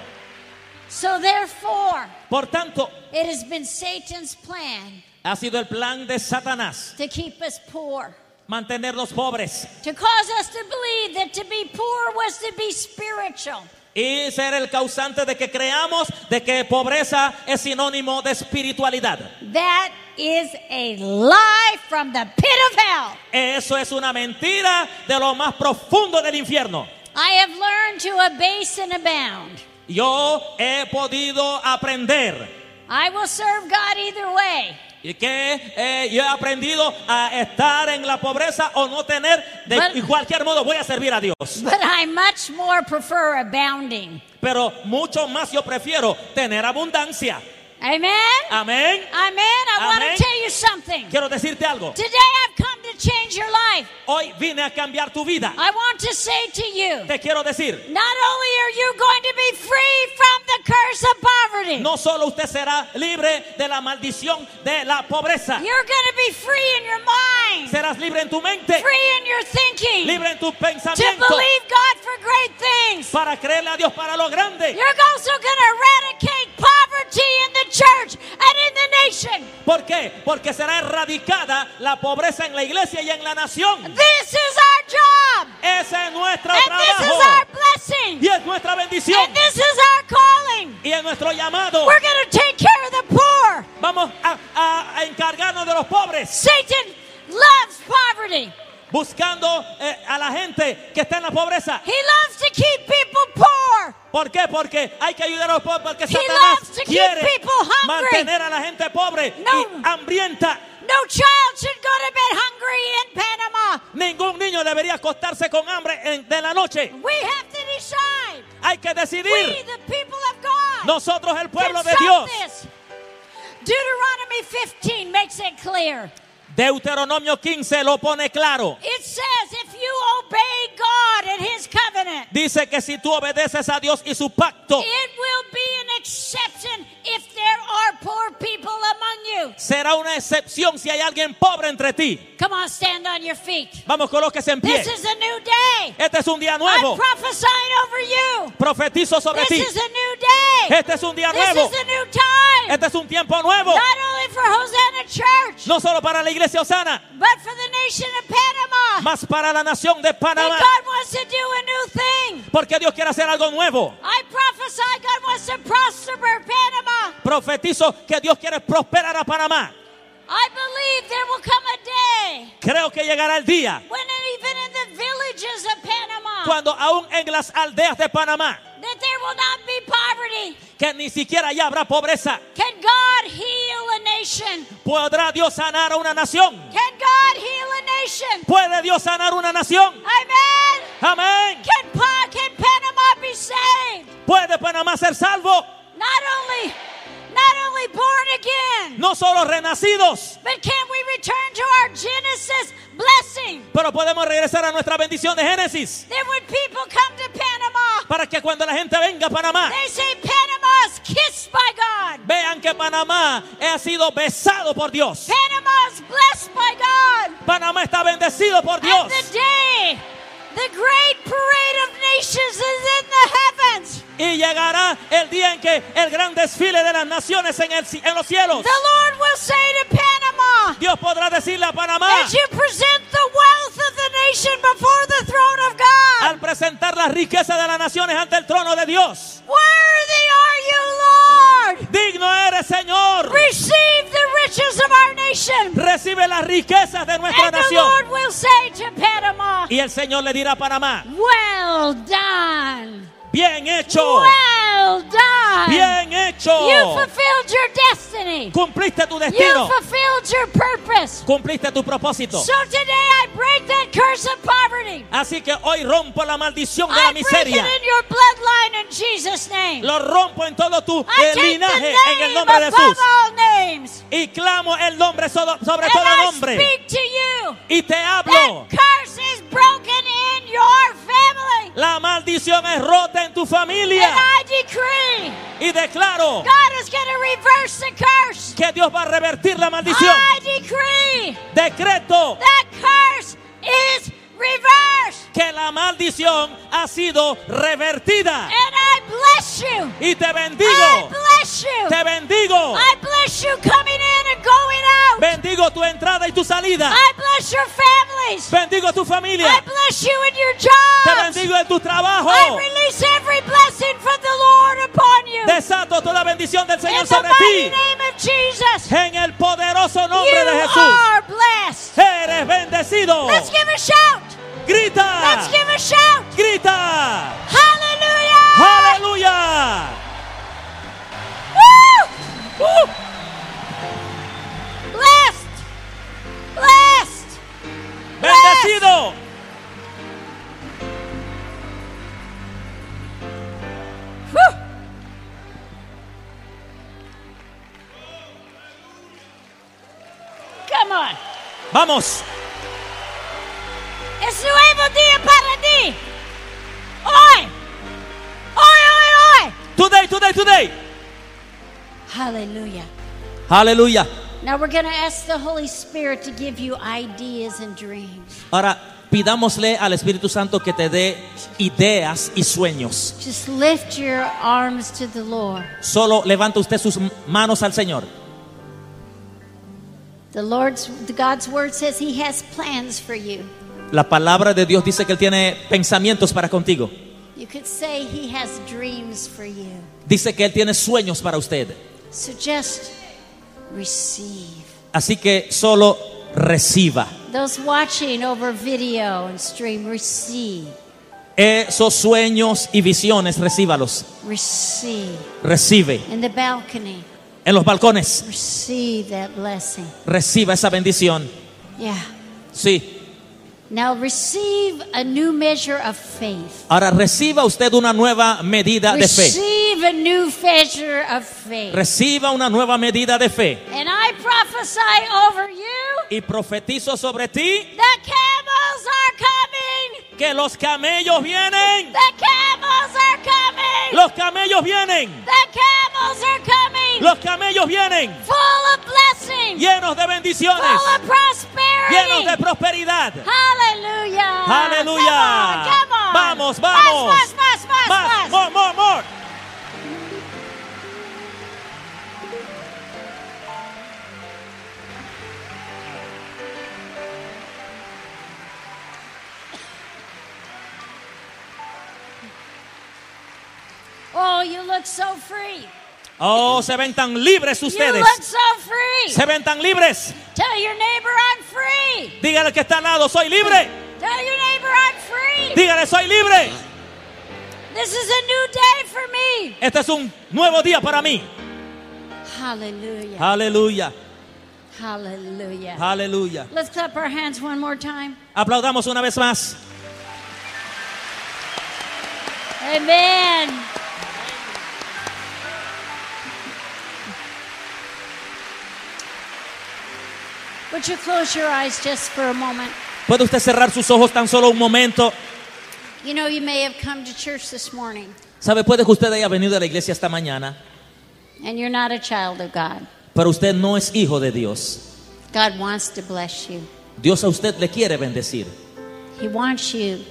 So therefore, Por tanto, it has been Satan's plan ha sido el plan de Satanás to keep us poor, mantenernos pobres to cause us to believe that to be poor was to be spiritual. Y ser el causante de que creamos de que pobreza es sinónimo de espiritualidad. That is a lie from the pit of hell. Eso es una mentira de lo más profundo del infierno. I have learned to abase and abound. Yo he podido aprender I will serve God either way. Y que eh, yo he aprendido a estar en la pobreza o no tener de But- cualquier modo voy a servir a Dios. But I much more prefer abounding. Pero mucho más yo prefiero tener abundancia. Amen? Amén. Amen. I want to tell you something. Quiero decirte algo. Today I've come to change your life. Hoy vine a cambiar tu vida. I want to say to you, Te quiero decir, not only are you going to be free from the curse of poverty, no solo usted será libre de la maldición de la pobreza, you're going to be free in your mind, serás libre en tu mente, free in your thinking, libre en tu to pensamiento, believe God for great para creerle a Dios para lo grande. You're also going to eradicate poverty in the church and in the nation. ¿Por qué? Porque será erradicada la pobreza en la iglesia y en la nación. This is our job. Ese es nuestro And this is trabajo. our blessing. Y es nuestra bendición. And this is our calling. Y es nuestro llamado. We're going to take care of the poor. Vamos a, a- a encargarnos de los pobres. Satan loves poverty. Buscando eh, a la gente que está en la pobreza. He loves to keep people poor. ¿Por qué? Porque hay que ayudar a los pobres. Porque He Satanás loves to keep quiere people hungry. mantener a la gente pobre No. y hambrienta. No child should go to bed hungry in Panama. Ningún niño debería acostarse con hambre en- de la noche. We have to decide. Hay que We, decidir. the people of God, Nosotros, el pueblo de Dios. this. Deuteronomy 15 makes it clear. Deuteronomio 15 lo pone claro. It says if you obey God and His covenant, Dice que si tú obedeces a Dios y su pacto, it will be an exception if there are poor people among you. será una excepción si hay alguien pobre entre ti. Come on, stand on your feet. Vamos, colóquese en pie. This is a new day. Este es un día I'm nuevo. prophesying over you. Profetizo sobre This ti. is a new day. Este es un día This nuevo. is a new time. Este es un tiempo nuevo. Not only for Hosanna Church, No solo para la iglesia Osana, but for the nation of Panama. para la nación de Panamá. God wants to do a new thing. Porque Dios quiere hacer algo nuevo. I prophesy God wants to prosper Panama. Profetizo que Dios quiere prosperar a Panamá. I believe there will come a day Creo que llegará el día when even in the villages of Panama cuando aún en las aldeas de Panamá, that there will not be poverty. que ni siquiera ya habrá pobreza, Can God nation? podrá Dios sanar a una nación. Can God heal a nation? ¿Puede Dios sanar una nación? Amen. Amén. Can, pa- can Panama be saved? ¿Puede Panamá ser salvo? Not only, not only born again, No solo renacidos, but can we return to our Genesis blessing? pero podemos regresar a nuestra bendición de Génesis. That when people come to Panama, Para que cuando la gente venga a Panamá, they say Panama is kissed by God. vean que Panamá ha sido besado por Dios. Panama is blessed by God. Panamá está bendecido por Dios. And the day, the great parade of nations is in the heavens. Y llegará el día en que el gran desfile de las naciones en, el en los cielos. The Lord will say to Panama, Dios podrá decirle a Panamá, as you present the wealth of the nation before the throne of God, al presentar las riquezas de las naciones ante el trono de Dios, worthy are you, Lord. digno eres Señor. Receive the riches of our nation. Recibe las riquezas de nuestra And the. Lord will say to Panama, Y el Señor le dirá a Panamá, well done. Bien hecho, Well done. bien hecho. You fulfilled your destiny. Cumpliste tu You destino, fulfilled your purpose. cumpliste tu propósito. So today I break that curse of poverty. Así que hoy rompo la maldición de I la break it miseria. in your bloodline in Jesus' name. Lo rompo en todo tu I eh, linaje en el nombre de Jesús. all names. Y clamo el nombre so- sobre And todo I nombre. speak to you. Y te hablo. That curse is broken in your family. La maldición es rota tu And familia. I decree Y declaro God is reverse the curse. que Dios va a revertir la maldición. I decree Decreto that curse is reversed. que la maldición ha sido revertida. And I bless you. Y te I bendigo. bless you. Te bendigo. I bless you coming in and going out. Bendigo tu entrada y tu salida. I bless your families. Bendigo tu I familia. bless you in your Te jobs. bendigo en tu trabajo. I release every blessing from the Lord upon you. Desato toda bendición del Señor In sobre ti. name of Jesus, En el poderoso you nombre de Jesús. are blessed. Eres bendecido. Let's give a shout. Grita. Let's give a shout. Grita. Hallelujah. Aleluya. Woo! Uh. Bendecido. Come on. Vamos. Es nuevo día para ti. Hoy. Hoy, hoy, hoy. Today, today, today. Hallelujah. Aleluya. Now we're going to ask the Holy Spirit to give you ideas and dreams. Ahora pidámosle al Espíritu Santo que te dé ideas y sueños. Just lift your arms to the Lord. Solo levanta usted sus manos al Señor. The Lord's the God's word says he has plans for you. La palabra de Dios dice que Él tiene pensamientos para contigo. You could say he has dreams for you. Dice que Él tiene sueños para usted. So just receive. Así que solo reciba. Those watching over video and stream, receive. Esos sueños y visiones, recíbalos. Receive. Recibe. In the balcony, En los balcones, receive that blessing. reciba esa bendición. Yeah. Sí. Now receive a new measure of faith. Ahora reciba usted una nueva medida de fe. Receive a new measure of faith. Reciba una nueva medida de fe. And I prophesy over you Y profetizo sobre ti the camels are coming. que los camellos vienen. The camels are coming. Los camellos vienen. The camels are coming. Los camellos vienen. Full of blessing. Llenos de bendiciones. Full of prosperity. Llenos de prosperidad. Aleluya. On. Vamos, vamos. Más, más, más, más, Más, más. more, more, more. Oh, you look so free. Oh, se ven tan libres You ustedes. look so free. Se ven tan libres. Tell your neighbor I'm free. Dígale que está al lado, soy libre. Tell your neighbor I'm free. Dígale, soy libre. This is a new day for me. Este es un nuevo día para mí. Hallelujah. Aleluya. Hallelujah. Aleluya. Let's clap our hands one more time. Aplaudamos una vez más. Amen. Would you close your eyes just for a moment? ¿Puede usted cerrar sus ojos tan solo un momento? You know, you may have come to church this morning ¿Sabe? Puede que usted haya venido a la iglesia esta mañana, and you're not a child of God. pero usted no es hijo de Dios. God wants to bless you. Dios a usted le quiere bendecir. He wants you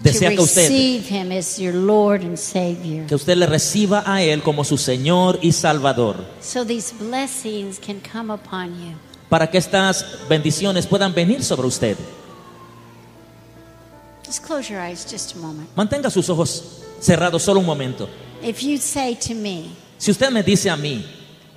Desea to que usted, receive Him as your Lord and Savior. que usted le reciba a Él como su Señor y Salvador, So these blessings can come upon you. Para que estas bendiciones puedan venir sobre usted. Just close your eyes just a moment. Mantenga sus ojos cerrados solo un momento. If you say to me, Si usted me dice a mí,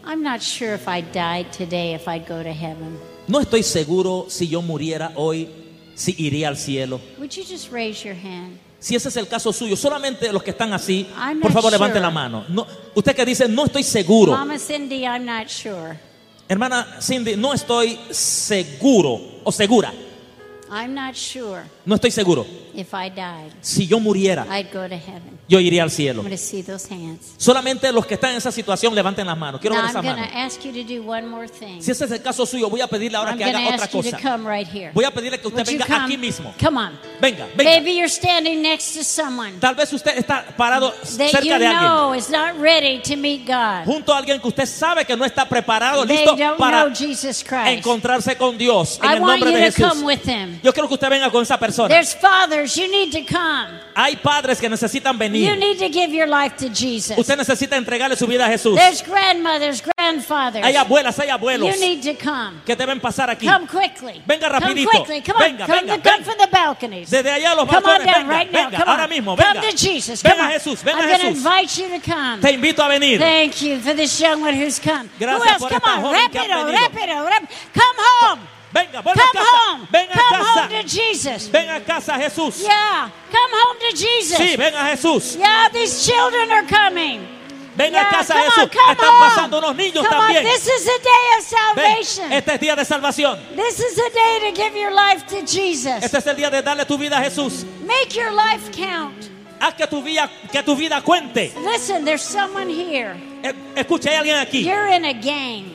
I'm not sure if I died today if I'd go to heaven, no estoy seguro si yo muriera hoy, si iría al cielo. would you just raise your hand? Si ese es el caso suyo, solamente los que están así, I'm por favor sure. la mano. No, usted que dice, no estoy seguro. Mama Cindy, I'm not sure. Hermana Cindy, no estoy seguro o segura. I'm not sure No estoy seguro. if I died, Si yo muriera, I'd go to heaven. yo iría al cielo. I'm going to see those hands. Solamente los que están en esa situación levanten las manos. Quiero Now ver I'm esa going mano. to ask you to do one more thing. Si ese es el caso suyo, voy a pedirle ahora I'm que haga otra ask you to cosa. come right here. Voy a pedirle que usted Would venga come? aquí mismo. Come on. Venga, venga. Maybe you're standing next to someone Tal vez usted está parado that cerca you de alguien. know is not ready to meet God. Junto a alguien que usted sabe que no está preparado, They listo don't para know Jesus Christ. encontrarse con Dios en I el want nombre you de to Jesús. come with him. Yo quiero que usted venga con esa persona. There's fathers, you need to come. Hay padres que necesitan You venir. need to give your life to Jesus. Usted necesita entregarle su vida a Jesús. There's grandmothers, grandfathers. Hay abuelas, hay abuelos You need to come. que deben pasar aquí. Come quickly. Venga Come rapidito. quickly. Come on. Venga, come, venga, come venga. from the balconies. Desde allá los Come on balcones, down venga, right now. venga, Come ahora on. mismo, Come venga. to Jesus. Venga Come on. Jesús, venga I'm going to Jesús. invite you to come. Te invito a venir. Thank you for this young one who's come. Gracias Who else? por Come esta on. joven que ha Rápido, venido. rápido, rápido. Come home. Venga, vuelve a Come casa. home. Ven a Come casa. home to Jesus. Ven a casa, Jesús. Yeah. Come home to Jesus. Sí, ven a Jesús. Yeah, these children are coming. Ven Yeah, a casa, come Jesús. on, come Están pasando unos niños Come también. On. This is a day of Ven, salvation. este es día de salvación. This is a day to give your life to Jesus. Este es el día de darle tu vida a Jesús. Make your life count. Haz que tu vida, que tu vida cuente. Listen, there's someone here. Eh, Escucha, hay alguien aquí. You're in a gang.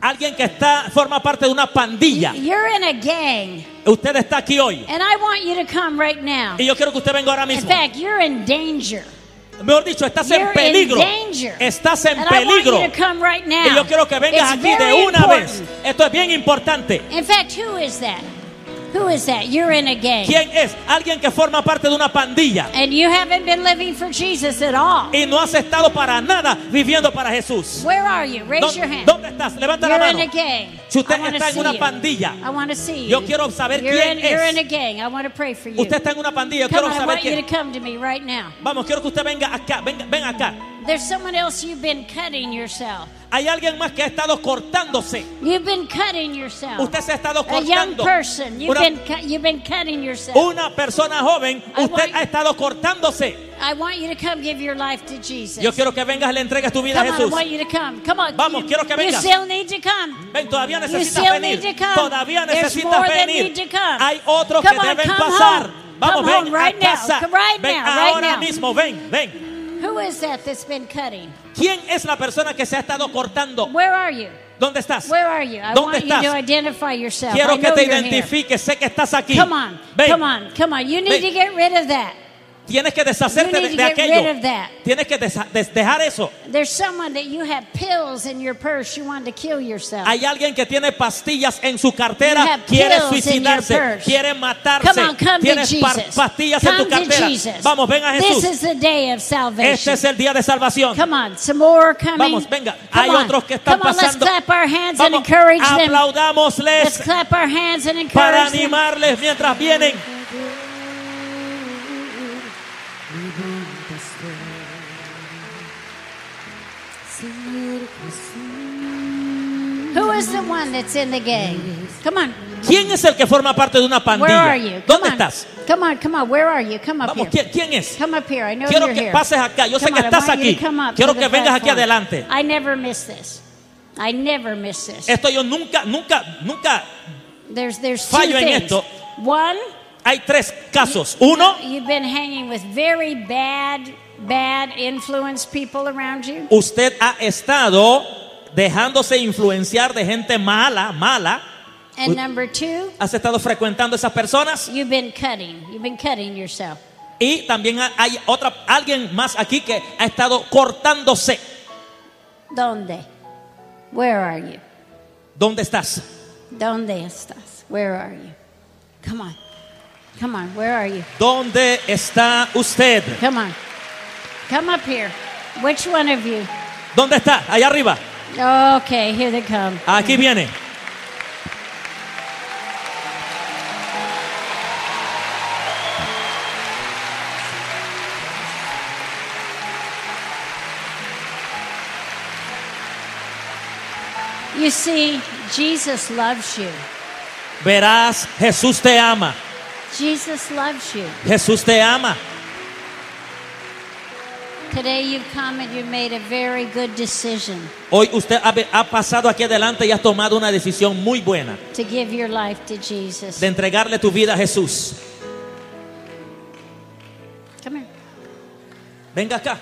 Alguien que está, forma parte de una pandilla. You're in a gang. Usted está aquí hoy. And I want you to come right now. Y yo quiero que usted venga ahora In mismo. fact, you're in danger. Mejor dicho, estás en You're peligro. in danger. Estás en And I want peligro. you to come right now. Y yo quiero que vengas It's aquí de una important. vez. Esto es bien importante. In fact, who is that? Who is that? You're in a gang. ¿Quién es? Alguien que forma parte de una pandilla And you haven't been living for Jesus at all. y no has estado para nada viviendo para Jesús. Where are you? Raise ¿Dó- your hand. ¿Dónde estás? Levanta la You're in mano. a gang. Si usted I está en una you. pandilla, I want to see yo you. quiero saber you're quién in, You're es. in a gang. I want to pray for you. Usted está en una pandilla, yo Come quiero on, I saber want you to quién. come to me right now. Vamos, quiero que usted venga acá, venga, ven acá. There's someone else you've been cutting yourself. Hay alguien más que ha estado cortándose. You've been cutting yourself. Usted se ha estado a young cortando. person, you've Una, been cu- you've been cutting yourself. una persona joven, usted want- ha estado cortándose. I want you to come give your life to Jesus. Yo quiero que vengas y le entregues tu vida a come on, I Jesús. want you to come. Come on. Vamos, you, quiero que You vengas. still need to come. Ven, todavía You necesitas still venir. need to come. Todavía necesitas venir. need to come. Hay otros Come que on, deben come pasar. home. Vamos, Come ven right a casa. now. Come right ven now, right ahora mismo, ven, ven. Who is that that's been cutting? ¿Quién es la persona que se ha estado cortando? Where are you? ¿Dónde estás? Where are you? I ¿Dónde want you estás? to identify yourself. Quiero I que know te you're here. identifiques. Sé que estás aquí. Come on. Ven. Come on. Come on. You need Ven. to get rid of that. Tienes que deshacerte de, de aquello. Tienes que dejar eso. There's someone that you have pills in your purse. You want to kill yourself. Hay alguien que tiene pastillas en su cartera, quiere suicidarse, quiere matarse. Come on, come to Tienes pastillas en tu cartera. Vamos, ven a This Jesús. is the day of salvation. Este es el día de salvación. Come on, some more coming. Vamos, venga. Come Hay on. otros que están pasando. let's clap our hands and Vamos, encourage them. Let's aplaudámosles clap our hands and para animarles mientras vienen. Who is the one that's in the gang? Come on. ¿Quién es el que forma parte de una Where pandilla? are you? Come ¿Dónde on. estás? Come on, come on. Where are you? Come up Vamos, here. ¿quién, quién es? Come up here. I know Quiero you're que here. pases acá. Yo sé Come que on, I estás want you aquí. to come up Quiero to que vengas aquí platform. adelante. I never miss this. I never miss this. Esto yo nunca, nunca, nunca. There's there's two Fallo en things. esto. One, Hay tres casos. Uno, you've been hanging with very bad, bad influence people around you. usted ha estado dejándose influenciar de gente mala, mala. And number two, Has estado frecuentando esas personas. you've been cutting. You've been cutting yourself. Y también ha- hay otra, alguien más aquí que ha estado cortándose. ¿Dónde? Where are you? ¿Dónde estás? ¿Dónde estás? Where are you? Come on. Come on. Where are you? ¿Dónde está usted? Come on. Come up here. Which one of you? ¿Dónde está? Allá arriba. Okay, here they come. Ah, aquí viene. You see, Jesus loves you. Verás, Jesús te ama. Jesus loves you. Jesús te ama. Hoy usted ha, pasado aquí adelante y ha tomado una decisión muy buena to give your life to Jesus. de entregarle tu vida a Jesús. Come here. Venga acá.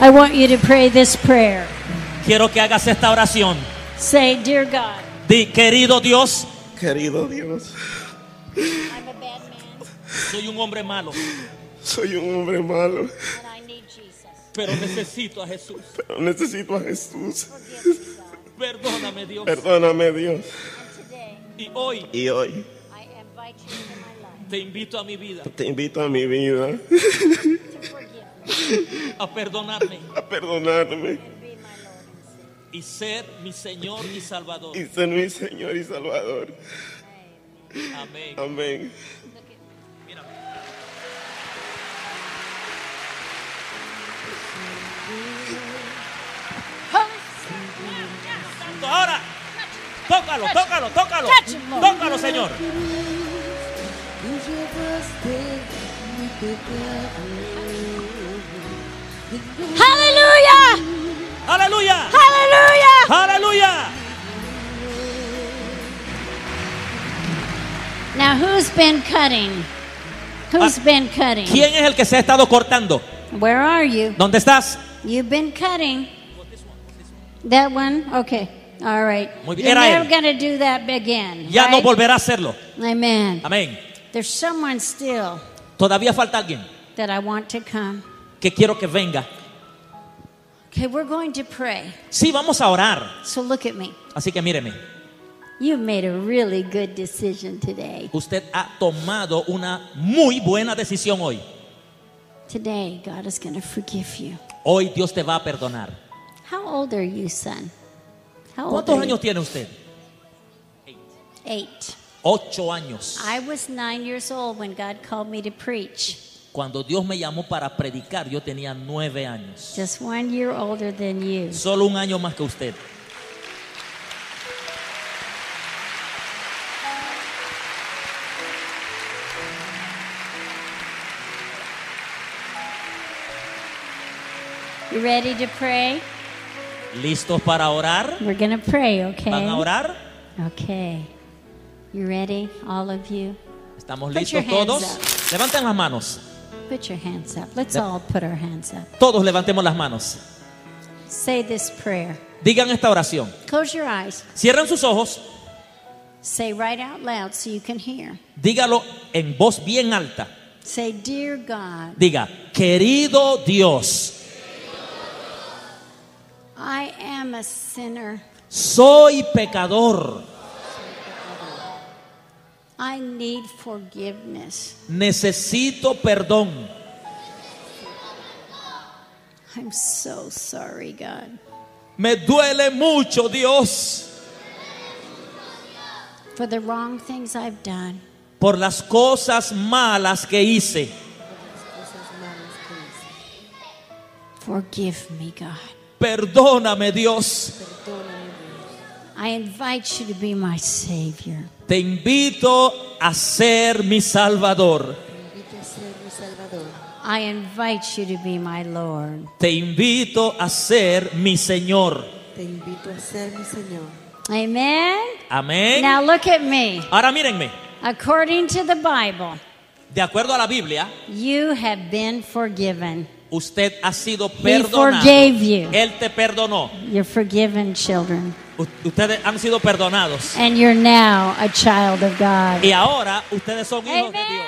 I want you to pray this prayer. Quiero que hagas esta oración. Say, Dear God, Di, querido Dios, Querido Dios, I'm a bad man soy un hombre malo, soy un hombre malo, and I need Jesus. pero necesito a Jesús. pero necesito a Jesús. Perdóname, Dios. Perdóname Dios. And today Y hoy Y hoy te invito a mi vida te invito a mi vida a perdonarme a perdonarme y ser mi Señor y Salvador. y ser mi Señor y Salvador. Amén. Amén. Mírame. Ahora, tócalo, tócalo, tócalo. Touch him, Lord. Tócalo, Señor. Hallelujah! Aleluya. Hallelujah! Aleluya. Now, who's been cutting? Who's Ah, been cutting? ¿Quién es el que se ha estado cortando? Where are you? ¿Dónde estás? You've been cutting. That one? Okay. All right. Muy bien. You're Era never él. to do that again. Ya no right? volverá a hacerlo. Amen. Amén. There's someone still Todavía falta alguien that I want to come. que quiero que venga. Okay, we're going to pray. Sí, vamos a orar. So look at me. Así que míreme. You've made a really good decision today. Usted ha tomado una muy buena decisión hoy. Today, God is going to forgive you. Hoy Dios te va a perdonar. How old are you, son? How old ¿Cuántos are años you? tiene usted? Eight. Ocho años. I was nine years old when God called me to preach. Cuando Dios me llamó para predicar, yo tenía nueve años. Just one year older than you. Solo un año más que usted. You ready to pray? ¿Listos para orar? We're to pray, okay? ¿Van a orar? Okay. You ready, all of you? ¿Estamos Put your listos hands todos? up. Levanten las manos. Put your hands up. Let's Yep. all put our hands up. Todos levantemos las manos. Say this prayer. Digan esta oración. Close your eyes. Cierren sus ojos. Say right out loud so you can hear. Dígalo en voz bien alta. Say, Dear God, Diga, querido Dios, I am a sinner. soy pecador. I need forgiveness. Necesito perdón. I'm so sorry, God, Me duele mucho, Dios, for the wrong things I've done. por las cosas malas que hice. Forgive me, God. Perdóname, Dios. I invite you to be my Savior. Te invito a ser mi Salvador. invito a ser mi Salvador. I invite you to be my Lord. Te invito a ser mi Señor. Te invito a ser mi Señor. Amen. Amén. Now look at me. Ahora mírenme. According to the Bible, De acuerdo a la Biblia, you have been forgiven. Usted ha sido perdonado. Él te perdonó. You're forgiven, children. Ustedes han sido perdonados. And you're now a child of God. Y ahora ustedes son hijos de Dios.